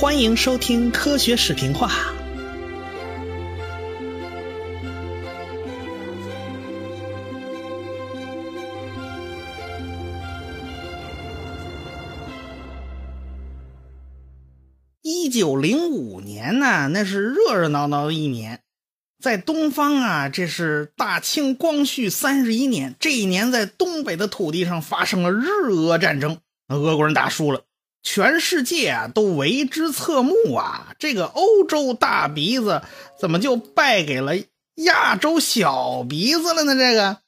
欢迎收听科学视频化。一九零五年呢，那是热热闹闹的一年，在东方啊，这是大清光绪三十一年。这一年，在东北的土地上发生了日俄战争，俄国人打输了，全世界啊都为之侧目啊。这个欧洲大鼻子怎么就败给了亚洲小鼻子了呢？这个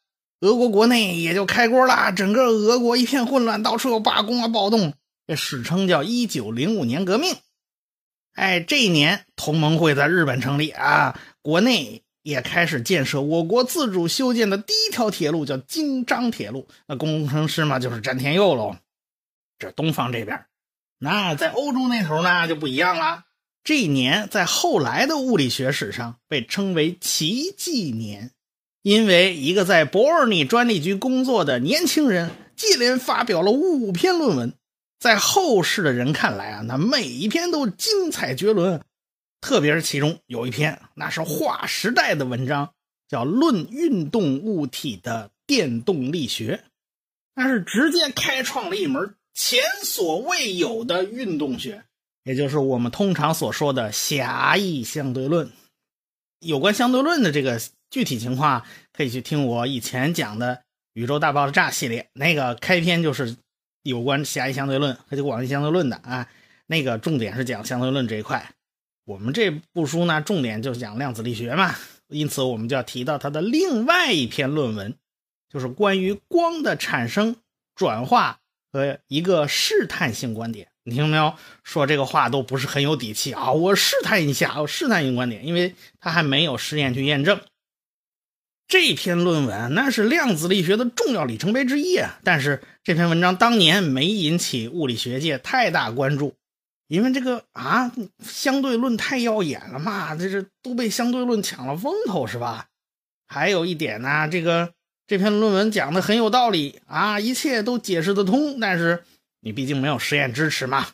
俄国国内也就开锅了，整个俄国一片混乱，到处有罢工啊、暴动，这史称叫一九零五年革命。哎，这一年同盟会在日本成立啊，国内也开始建设我国自主修建的第一条铁路，叫京张铁路。那工程师嘛，就是詹天佑喽。这东方这边，那在欧洲那头呢就不一样了。这一年在后来的物理学史上被称为奇迹年，因为一个在伯尔尼专利局工作的年轻人接连发表了五篇论文。在后世的人看来啊，那每一篇都精彩绝伦，特别是其中有一篇，那是划时代的文章，叫《论运动物体的电动力学》，那是直接开创了一门前所未有的运动学，也就是我们通常所说的狭义相对论。有关相对论的这个具体情况，可以去听我以前讲的《宇宙大爆炸》系列，那个开篇就是。有关狭义相对论和这个广义相对论的啊，那个重点是讲相对论这一块。我们这部书呢，重点就是讲量子力学嘛，因此我们就要提到它的另外一篇论文，就是关于光的产生、转化和一个试探性观点。你听没有？说这个话都不是很有底气啊！我试探一下，我试探性观点，因为他还没有实验去验证。这篇论文那是量子力学的重要里程碑之一啊！但是这篇文章当年没引起物理学界太大关注，因为这个啊相对论太耀眼了嘛，这是都被相对论抢了风头是吧？还有一点呢，这个这篇论文讲的很有道理啊，一切都解释得通，但是你毕竟没有实验支持嘛，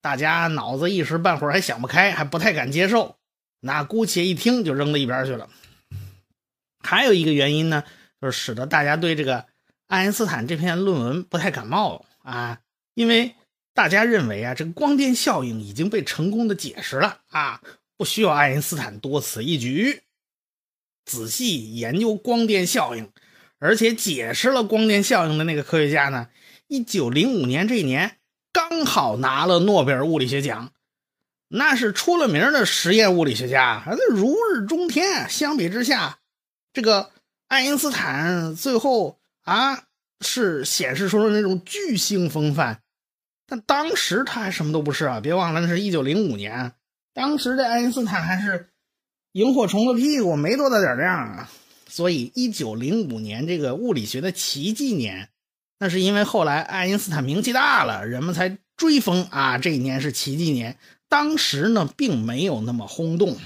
大家脑子一时半会儿还想不开，还不太敢接受，那姑且一听就扔到一边去了。还有一个原因呢，就是使得大家对这个爱因斯坦这篇论文不太感冒啊，因为大家认为啊，这个光电效应已经被成功的解释了啊，不需要爱因斯坦多此一举。仔细研究光电效应，而且解释了光电效应的那个科学家呢，一九零五年这一年刚好拿了诺贝尔物理学奖，那是出了名的实验物理学家，那如日中天。相比之下，这个爱因斯坦最后啊是显示出了那种巨星风范，但当时他还什么都不是啊！别忘了那是一九零五年，当时的爱因斯坦还是萤火虫的屁股，没多大点亮啊！所以一九零五年这个物理学的奇迹年，那是因为后来爱因斯坦名气大了，人们才追风啊！这一年是奇迹年，当时呢并没有那么轰动。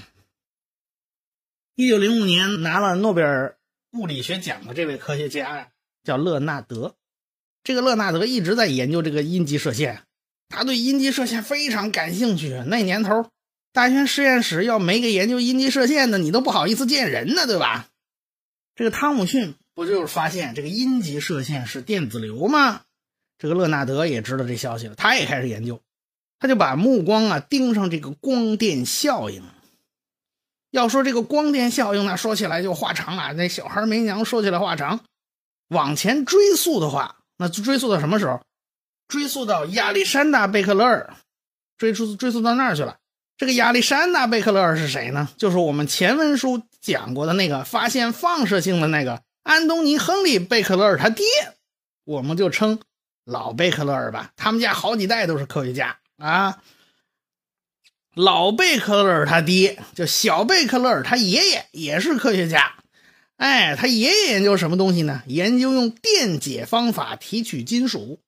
一九零五年拿了诺贝尔物理学奖的这位科学家叫勒纳德。这个勒纳德一直在研究这个阴极射线，他对阴极射线非常感兴趣。那年头，大学实验室要没个研究阴极射线的，你都不好意思见人呢，对吧？这个汤姆逊不就是发现这个阴极射线是电子流吗？这个勒纳德也知道这消息了，他也开始研究，他就把目光啊盯上这个光电效应。要说这个光电效应呢，说起来就话长啊。那小孩没娘，说起来话长。往前追溯的话，那追溯到什么时候？追溯到亚历山大·贝克勒尔，追溯追溯到那儿去了。这个亚历山大·贝克勒尔是谁呢？就是我们前文书讲过的那个发现放射性的那个安东尼·亨利·贝克勒尔他爹，我们就称老贝克勒尔吧。他们家好几代都是科学家啊。老贝克勒尔他爹叫小贝克勒尔，他爷爷也是科学家。哎，他爷爷研究什么东西呢？研究用电解方法提取金属。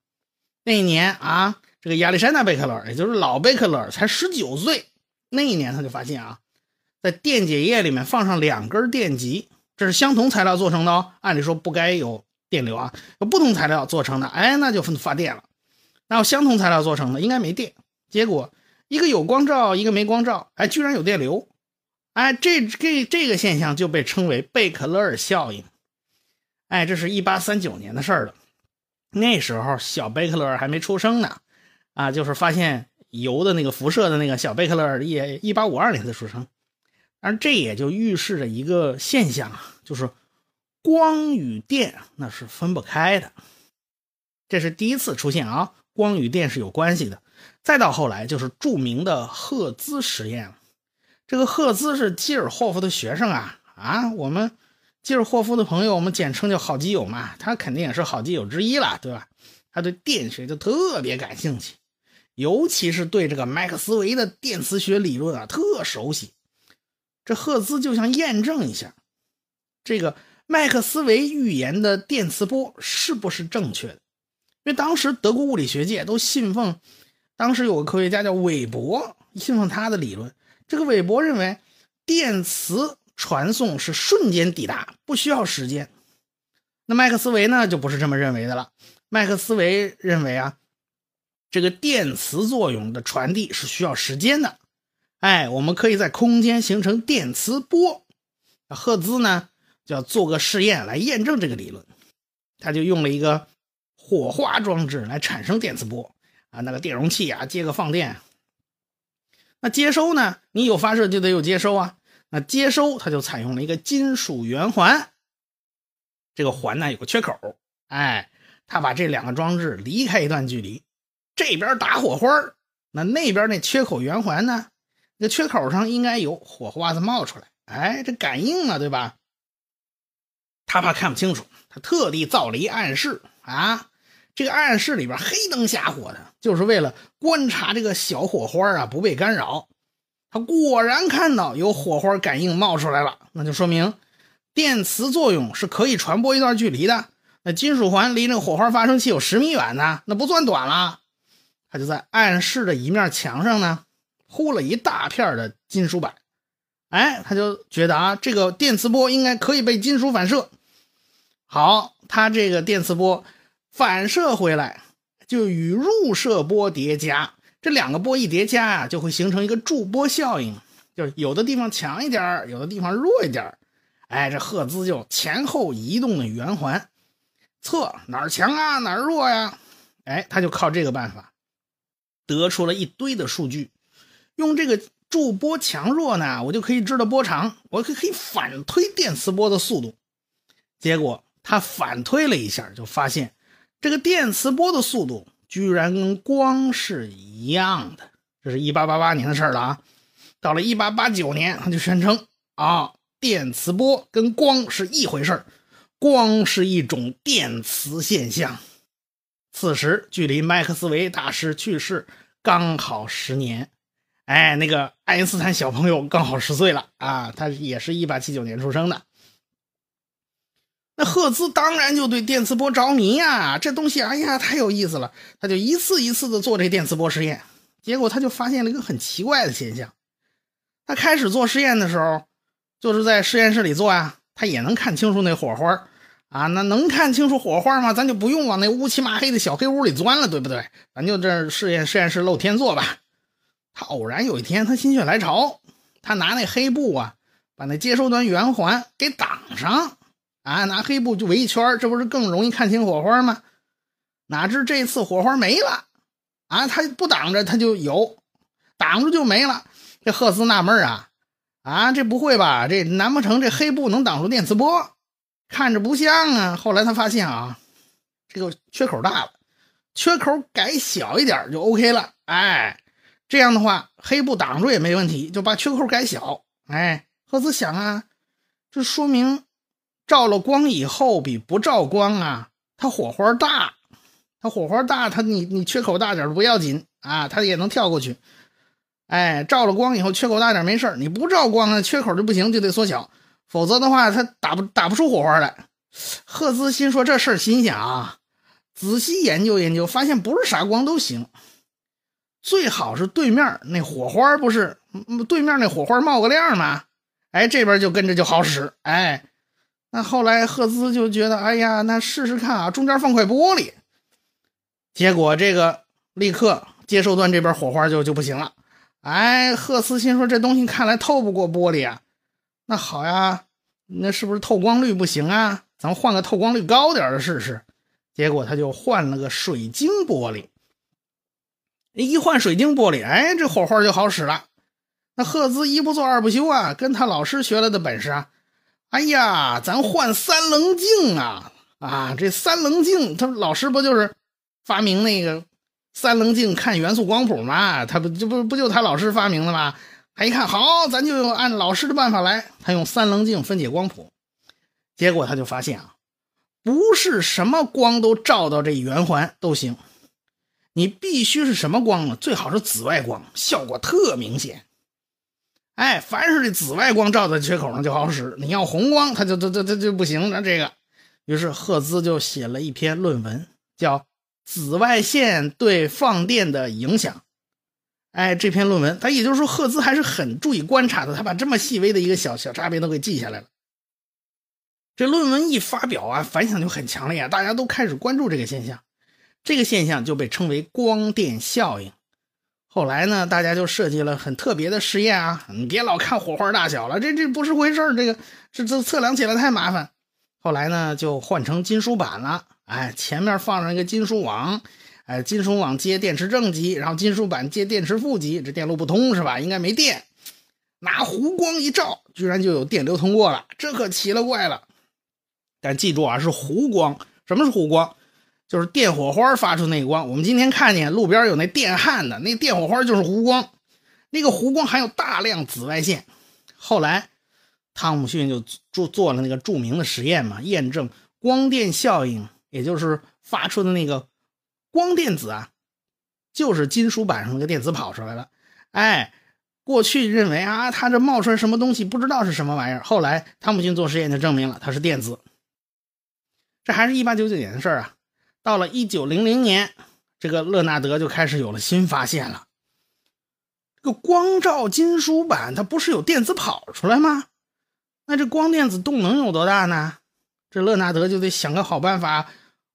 那一年啊，这个亚历山大贝克勒尔，也就是老贝克勒尔，才十九岁。那一年他就发现啊，在电解液里面放上两根电极，这是相同材料做成的哦。按理说不该有电流啊，不同材料做成的，哎，那就发电了。那相同材料做成的应该没电，结果。一个有光照，一个没光照，哎，居然有电流，哎，这这这个现象就被称为贝克勒尔效应。哎，这是一八三九年的事儿了，那时候小贝克勒尔还没出生呢，啊，就是发现铀的那个辐射的那个小贝克勒尔也一八五二年才出生，而这也就预示着一个现象啊，就是光与电那是分不开的，这是第一次出现啊，光与电是有关系的。再到后来就是著名的赫兹实验，这个赫兹是基尔霍夫的学生啊啊，我们。基尔霍夫的朋友，我们简称叫好基友嘛，他肯定也是好基友之一了，对吧？他对电学就特别感兴趣，尤其是对这个麦克斯韦的电磁学理论啊特熟悉。这赫兹就想验证一下，这个麦克斯韦预言的电磁波是不是正确的？因为当时德国物理学界都信奉，当时有个科学家叫韦伯，信奉他的理论。这个韦伯认为电磁。传送是瞬间抵达，不需要时间。那麦克斯韦呢，就不是这么认为的了。麦克斯韦认为啊，这个电磁作用的传递是需要时间的。哎，我们可以在空间形成电磁波。赫兹呢，就要做个试验来验证这个理论。他就用了一个火花装置来产生电磁波啊，那个电容器啊，接个放电。那接收呢，你有发射就得有接收啊。那接收，它就采用了一个金属圆环，这个环呢有个缺口，哎，他把这两个装置离开一段距离，这边打火花那那边那缺口圆环呢，这缺口上应该有火花子冒出来，哎，这感应了，对吧？他怕看不清楚，他特地造了一暗室啊，这个暗室里边黑灯瞎火的，就是为了观察这个小火花啊不被干扰。他果然看到有火花感应冒出来了，那就说明电磁作用是可以传播一段距离的。那金属环离那个火花发生器有十米远呢，那不算短了。他就在暗室的一面墙上呢铺了一大片的金属板，哎，他就觉得啊，这个电磁波应该可以被金属反射。好，他这个电磁波反射回来就与入射波叠加。这两个波一叠加啊，就会形成一个驻波效应，就是有的地方强一点有的地方弱一点哎，这赫兹就前后移动的圆环，测哪儿强啊，哪儿弱呀？哎，他就靠这个办法，得出了一堆的数据。用这个驻波强弱呢，我就可以知道波长，我可可以反推电磁波的速度。结果他反推了一下，就发现这个电磁波的速度。居然跟光是一样的，这是一八八八年的事了啊！到了一八八九年，他就宣称啊，电磁波跟光是一回事光是一种电磁现象。此时距离麦克斯韦大师去世刚好十年，哎，那个爱因斯坦小朋友刚好十岁了啊，他也是一八七九年出生的。那赫兹当然就对电磁波着迷呀，这东西哎呀太有意思了，他就一次一次的做这电磁波实验，结果他就发现了一个很奇怪的现象。他开始做实验的时候，就是在实验室里做呀，他也能看清楚那火花啊，那能看清楚火花吗？咱就不用往那乌漆麻黑的小黑屋里钻了，对不对？咱就这实验实验室露天做吧。他偶然有一天，他心血来潮，他拿那黑布啊，把那接收端圆环给挡上。啊，拿黑布就围一圈，这不是更容易看清火花吗？哪知这次火花没了，啊，他不挡着他就有，挡住就没了。这赫兹纳闷啊，啊，这不会吧？这难不成这黑布能挡住电磁波？看着不像啊。后来他发现啊，这个缺口大了，缺口改小一点就 OK 了。哎，这样的话黑布挡住也没问题，就把缺口改小。哎，赫兹想啊，这说明。照了光以后，比不照光啊，它火花大，它火花大，它你你缺口大点不要紧啊，它也能跳过去。哎，照了光以后缺口大点没事你不照光呢，缺口就不行，就得缩小，否则的话它打不打不出火花来。赫兹心说这事儿新鲜啊，仔细研究研究，发现不是啥光都行，最好是对面那火花不是对面那火花冒个亮嘛？哎，这边就跟着就好使，哎。那后来赫兹就觉得，哎呀，那试试看啊，中间放块玻璃。结果这个立刻接收端这边火花就就不行了，哎，赫斯心说这东西看来透不过玻璃啊。那好呀，那是不是透光率不行啊？咱们换个透光率高点的试试。结果他就换了个水晶玻璃。一换水晶玻璃，哎，这火花就好使了。那赫兹一不做二不休啊，跟他老师学来的本事啊。哎呀，咱换三棱镜啊！啊，这三棱镜，他老师不就是发明那个三棱镜看元素光谱吗？他不这不不就他老师发明的吗？他一看，好，咱就按老师的办法来。他用三棱镜分解光谱，结果他就发现啊，不是什么光都照到这圆环都行。你必须是什么光呢？最好是紫外光，效果特明显。哎，凡是这紫外光照在缺口上就好使，你要红光，它就这这这就不行。那这个，于是赫兹就写了一篇论文，叫《紫外线对放电的影响》。哎，这篇论文，他也就是说，赫兹还是很注意观察的，他把这么细微的一个小小差别都给记下来了。这论文一发表啊，反响就很强烈，大家都开始关注这个现象。这个现象就被称为光电效应。后来呢，大家就设计了很特别的实验啊！你别老看火花大小了，这这不是回事。这个这这测量起来太麻烦。后来呢，就换成金属板了。哎，前面放上一个金属网，哎，金属网接电池正极，然后金属板接电池负极，这电路不通是吧？应该没电。拿弧光一照，居然就有电流通过了，这可奇了怪了。但记住啊，是弧光。什么是弧光？就是电火花发出那个光，我们今天看见路边有那电焊的那电火花就是弧光，那个弧光含有大量紫外线。后来，汤姆逊就做做了那个著名的实验嘛，验证光电效应，也就是发出的那个光电子啊，就是金属板上那个电子跑出来了。哎，过去认为啊，它这冒出来什么东西不知道是什么玩意儿，后来汤姆逊做实验就证明了它是电子。这还是一八九九年的事儿啊。到了一九零零年，这个勒纳德就开始有了新发现了。这个光照金属板，它不是有电子跑出来吗？那这光电子动能有多大呢？这勒纳德就得想个好办法，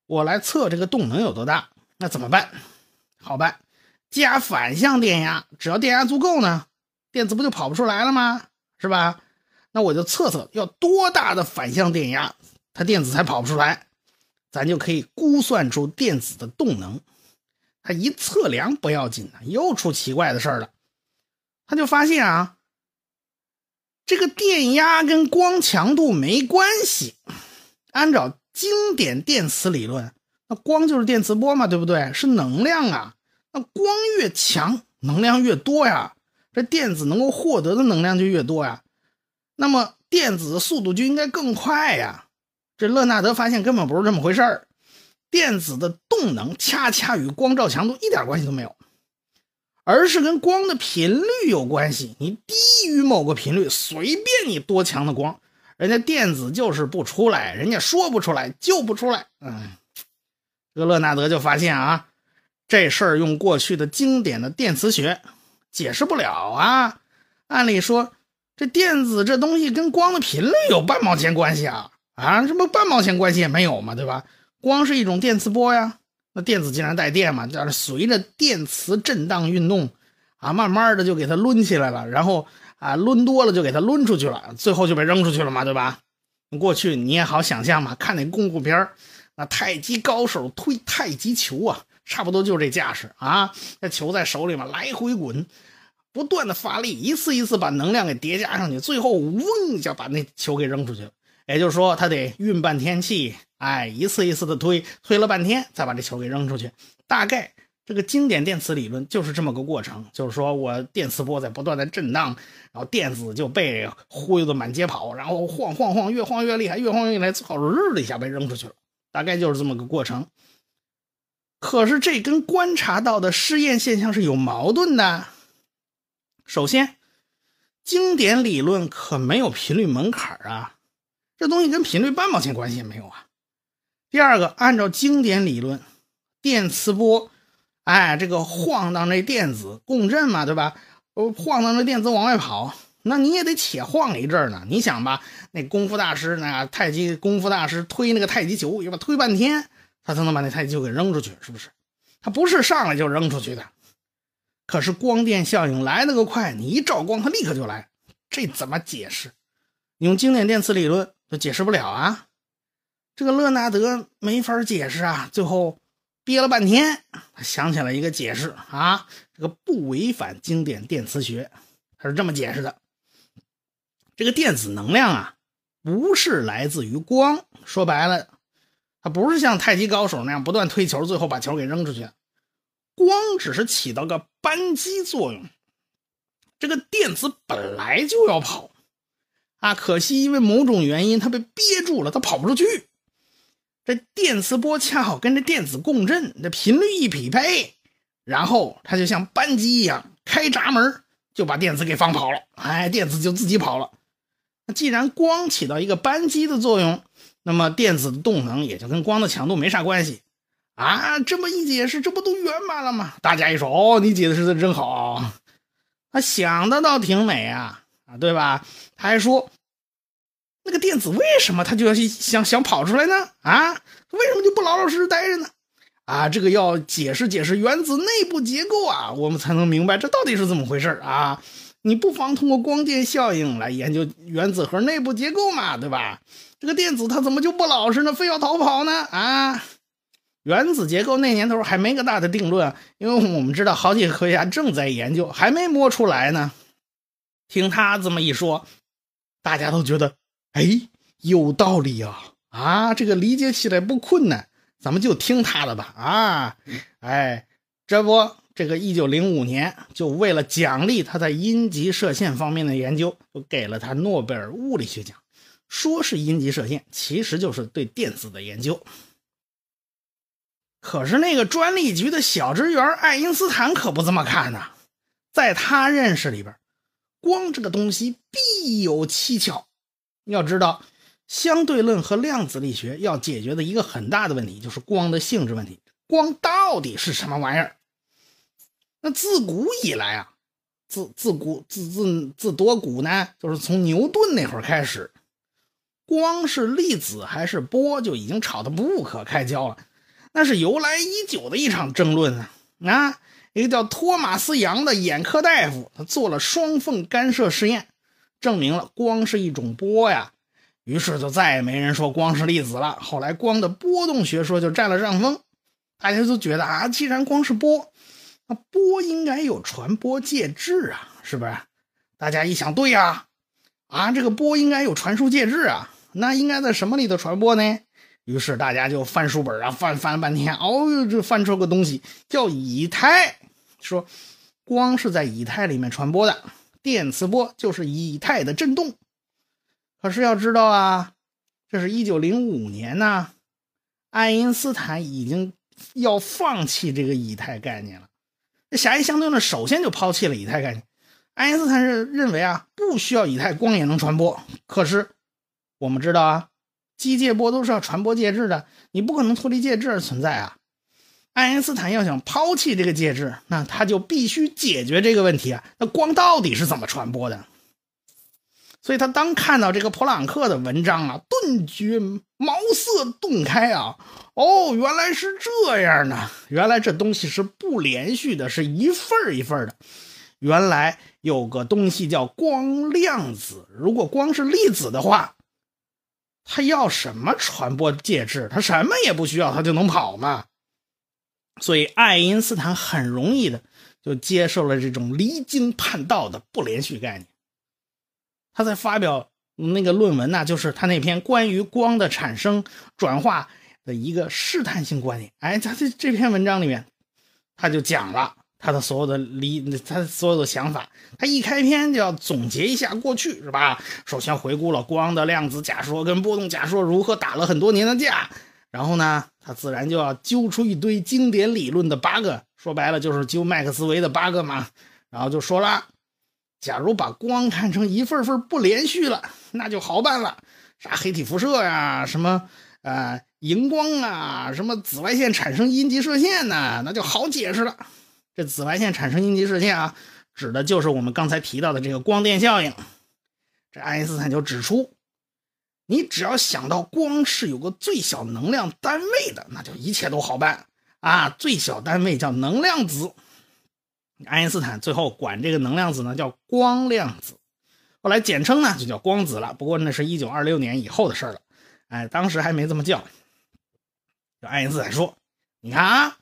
我来测这个动能有多大。那怎么办？好办，加反向电压，只要电压足够呢，电子不就跑不出来了吗？是吧？那我就测测要多大的反向电压，它电子才跑不出来。咱就可以估算出电子的动能。他一测量不要紧呢，又出奇怪的事儿了。他就发现啊，这个电压跟光强度没关系。按照经典电磁理论，那光就是电磁波嘛，对不对？是能量啊。那光越强，能量越多呀，这电子能够获得的能量就越多呀。那么电子的速度就应该更快呀。这勒纳德发现根本不是这么回事儿，电子的动能恰恰与光照强度一点关系都没有，而是跟光的频率有关系。你低于某个频率，随便你多强的光，人家电子就是不出来，人家说不出来就不出来。嗯，这个勒纳德就发现啊，这事儿用过去的经典的电磁学解释不了啊。按理说，这电子这东西跟光的频率有半毛钱关系啊？啊，什么半毛钱关系也没有嘛，对吧？光是一种电磁波呀，那电子既然带电嘛，就是随着电磁震荡运动，啊，慢慢的就给它抡起来了，然后啊，抡多了就给它抡出去了，最后就被扔出去了嘛，对吧？过去你也好想象嘛，看那功夫片那太极高手推太极球啊，差不多就是这架势啊，那球在手里面来回滚，不断的发力，一次一次把能量给叠加上去，最后嗡一下把那球给扔出去了。也就是说，他得运半天气，哎，一次一次的推，推了半天，再把这球给扔出去。大概这个经典电磁理论就是这么个过程，就是说我电磁波在不断的震荡，然后电子就被忽悠的满街跑，然后晃晃晃，越晃越厉害，越晃越厉害，最后日的一下被扔出去了。大概就是这么个过程。可是这跟观察到的试验现象是有矛盾的。首先，经典理论可没有频率门槛啊。这东西跟频率半毛钱关系也没有啊。第二个，按照经典理论，电磁波，哎，这个晃荡这电子共振嘛，对吧？呃，晃荡这电子往外跑，那你也得且晃一阵呢。你想吧，那功夫大师，那太极功夫大师推那个太极球，要不推半天，他才能把那太极球给扔出去，是不是？他不是上来就扔出去的。可是光电效应来得个快，你一照光，它立刻就来，这怎么解释？用经典电磁理论都解释不了啊！这个勒纳德没法解释啊，最后憋了半天，他想起来一个解释啊，这个不违反经典电磁学，他是这么解释的：这个电子能量啊，不是来自于光，说白了。它不是像太极高手那样不断推球，最后把球给扔出去。光只是起到个扳机作用。这个电子本来就要跑，啊，可惜因为某种原因它被憋住了，它跑不出去。这电磁波恰好跟这电子共振，这频率一匹配，然后它就像扳机一样开闸门，就把电子给放跑了。哎，电子就自己跑了。那既然光起到一个扳机的作用。那么电子的动能也就跟光的强度没啥关系啊！这么一解释，这不都圆满了吗？大家一说，哦，你解释的真好，他想的倒挺美啊啊，对吧？他还说，那个电子为什么他就要想想跑出来呢？啊，为什么就不老老实实待着呢？啊，这个要解释解释原子内部结构啊，我们才能明白这到底是怎么回事啊！你不妨通过光电效应来研究原子核内部结构嘛，对吧？这个电子它怎么就不老实呢？非要逃跑呢？啊！原子结构那年头还没个大的定论，因为我们知道好几个科学家正在研究，还没摸出来呢。听他这么一说，大家都觉得，哎，有道理啊！啊，这个理解起来不困难，咱们就听他的吧！啊，哎，这不，这个一九零五年就为了奖励他在阴极射线方面的研究，就给了他诺贝尔物理学奖。说是阴极射线，其实就是对电子的研究。可是那个专利局的小职员爱因斯坦可不这么看呢，在他认识里边，光这个东西必有蹊跷。要知道，相对论和量子力学要解决的一个很大的问题，就是光的性质问题。光到底是什么玩意儿？那自古以来啊，自自古自自自多古呢，就是从牛顿那会儿开始。光是粒子还是波，就已经吵得不可开交了。那是由来已久的一场争论啊！啊，一个叫托马斯·杨的眼科大夫，他做了双缝干涉实验，证明了光是一种波呀。于是就再也没人说光是粒子了。后来光的波动学说就占了上风，大家都觉得啊，既然光是波，那波应该有传播介质啊，是不是？大家一想，对呀，啊，这个波应该有传输介质啊。那应该在什么里头传播呢？于是大家就翻书本啊，翻翻了半天，哦，就翻出个东西叫以太，说光是在以太里面传播的，电磁波就是以太的振动。可是要知道啊，这是一九零五年呢，爱因斯坦已经要放弃这个以太概念了。那狭义相对论首先就抛弃了以太概念。爱因斯坦是认为啊，不需要以太，光也能传播。可是。我们知道啊，机械波都是要传播介质的，你不可能脱离介质而存在啊。爱因斯坦要想抛弃这个介质，那他就必须解决这个问题啊。那光到底是怎么传播的？所以他当看到这个普朗克的文章啊，顿觉茅塞顿开啊。哦，原来是这样呢，原来这东西是不连续的，是一份一份的。原来有个东西叫光量子，如果光是粒子的话。他要什么传播介质？他什么也不需要，他就能跑吗？所以爱因斯坦很容易的就接受了这种离经叛道的不连续概念。他在发表那个论文呢，就是他那篇关于光的产生转化的一个试探性观点。哎，他这这篇文章里面，他就讲了。他的所有的理，他所有的想法，他一开篇就要总结一下过去，是吧？首先回顾了光的量子假说跟波动假说如何打了很多年的架，然后呢，他自然就要揪出一堆经典理论的 bug，说白了就是揪麦克斯韦的 bug 嘛。然后就说了，假如把光看成一份份不连续了，那就好办了，啥黑体辐射呀，什么呃荧光啊，什么紫外线产生阴极射线呐，那就好解释了。这紫外线产生阴极射线啊，指的就是我们刚才提到的这个光电效应。这爱因斯坦就指出，你只要想到光是有个最小能量单位的，那就一切都好办啊。最小单位叫能量子。爱因斯坦最后管这个能量子呢叫光量子，后来简称呢就叫光子了。不过那是一九二六年以后的事了，哎，当时还没这么叫。爱因斯坦说：“你看啊，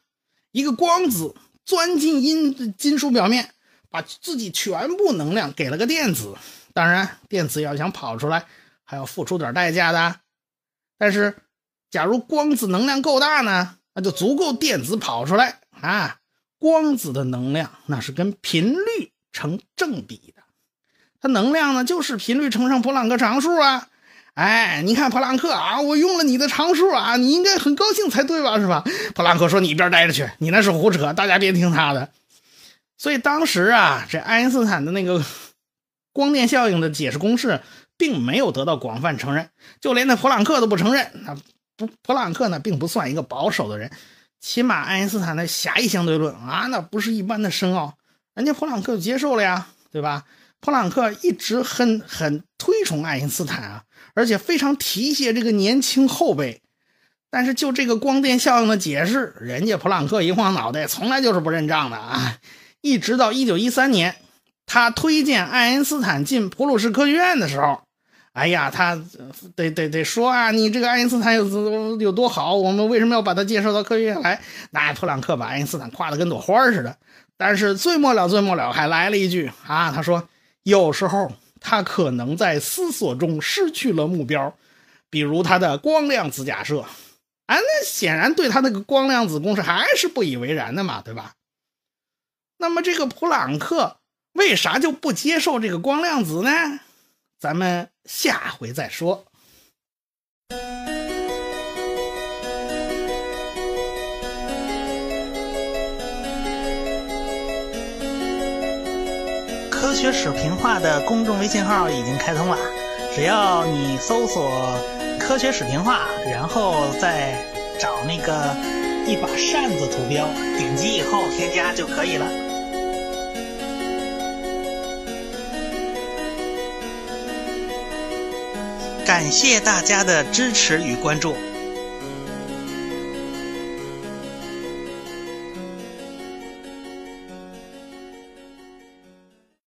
一个光子钻进银金属表面，把自己全部能量给了个电子。当然，电子要想跑出来，还要付出点代价的。但是，假如光子能量够大呢，那就足够电子跑出来啊。”光子的能量那是跟频率成正比的，它能量呢就是频率乘上普朗克常数啊。哎，你看普朗克啊，我用了你的常数啊，你应该很高兴才对吧？是吧？普朗克说：“你一边待着去，你那是胡扯，大家别听他的。”所以当时啊，这爱因斯坦的那个光电效应的解释公式并没有得到广泛承认，就连那普朗克都不承认。那不，普朗克呢并不算一个保守的人。起码爱因斯坦的狭义相对论啊，那不是一般的深奥，人家普朗克就接受了呀，对吧？普朗克一直很很推崇爱因斯坦啊，而且非常提携这个年轻后辈。但是就这个光电效应的解释，人家普朗克一晃脑袋，从来就是不认账的啊！一直到一九一三年，他推荐爱因斯坦进普鲁士科学院的时候。哎呀，他得得得说啊，你这个爱因斯坦有有多好？我们为什么要把他介绍到科学院来？那普朗克把爱因斯坦夸得跟朵花似的。但是最末了，最末了还来了一句啊，他说有时候他可能在思索中失去了目标，比如他的光量子假设。啊，那显然对他那个光量子公式还是不以为然的嘛，对吧？那么这个普朗克为啥就不接受这个光量子呢？咱们下回再说。科学史评话的公众微信号已经开通了，只要你搜索“科学史评话”，然后再找那个一把扇子图标，点击以后添加就可以了。感谢大家的支持与关注。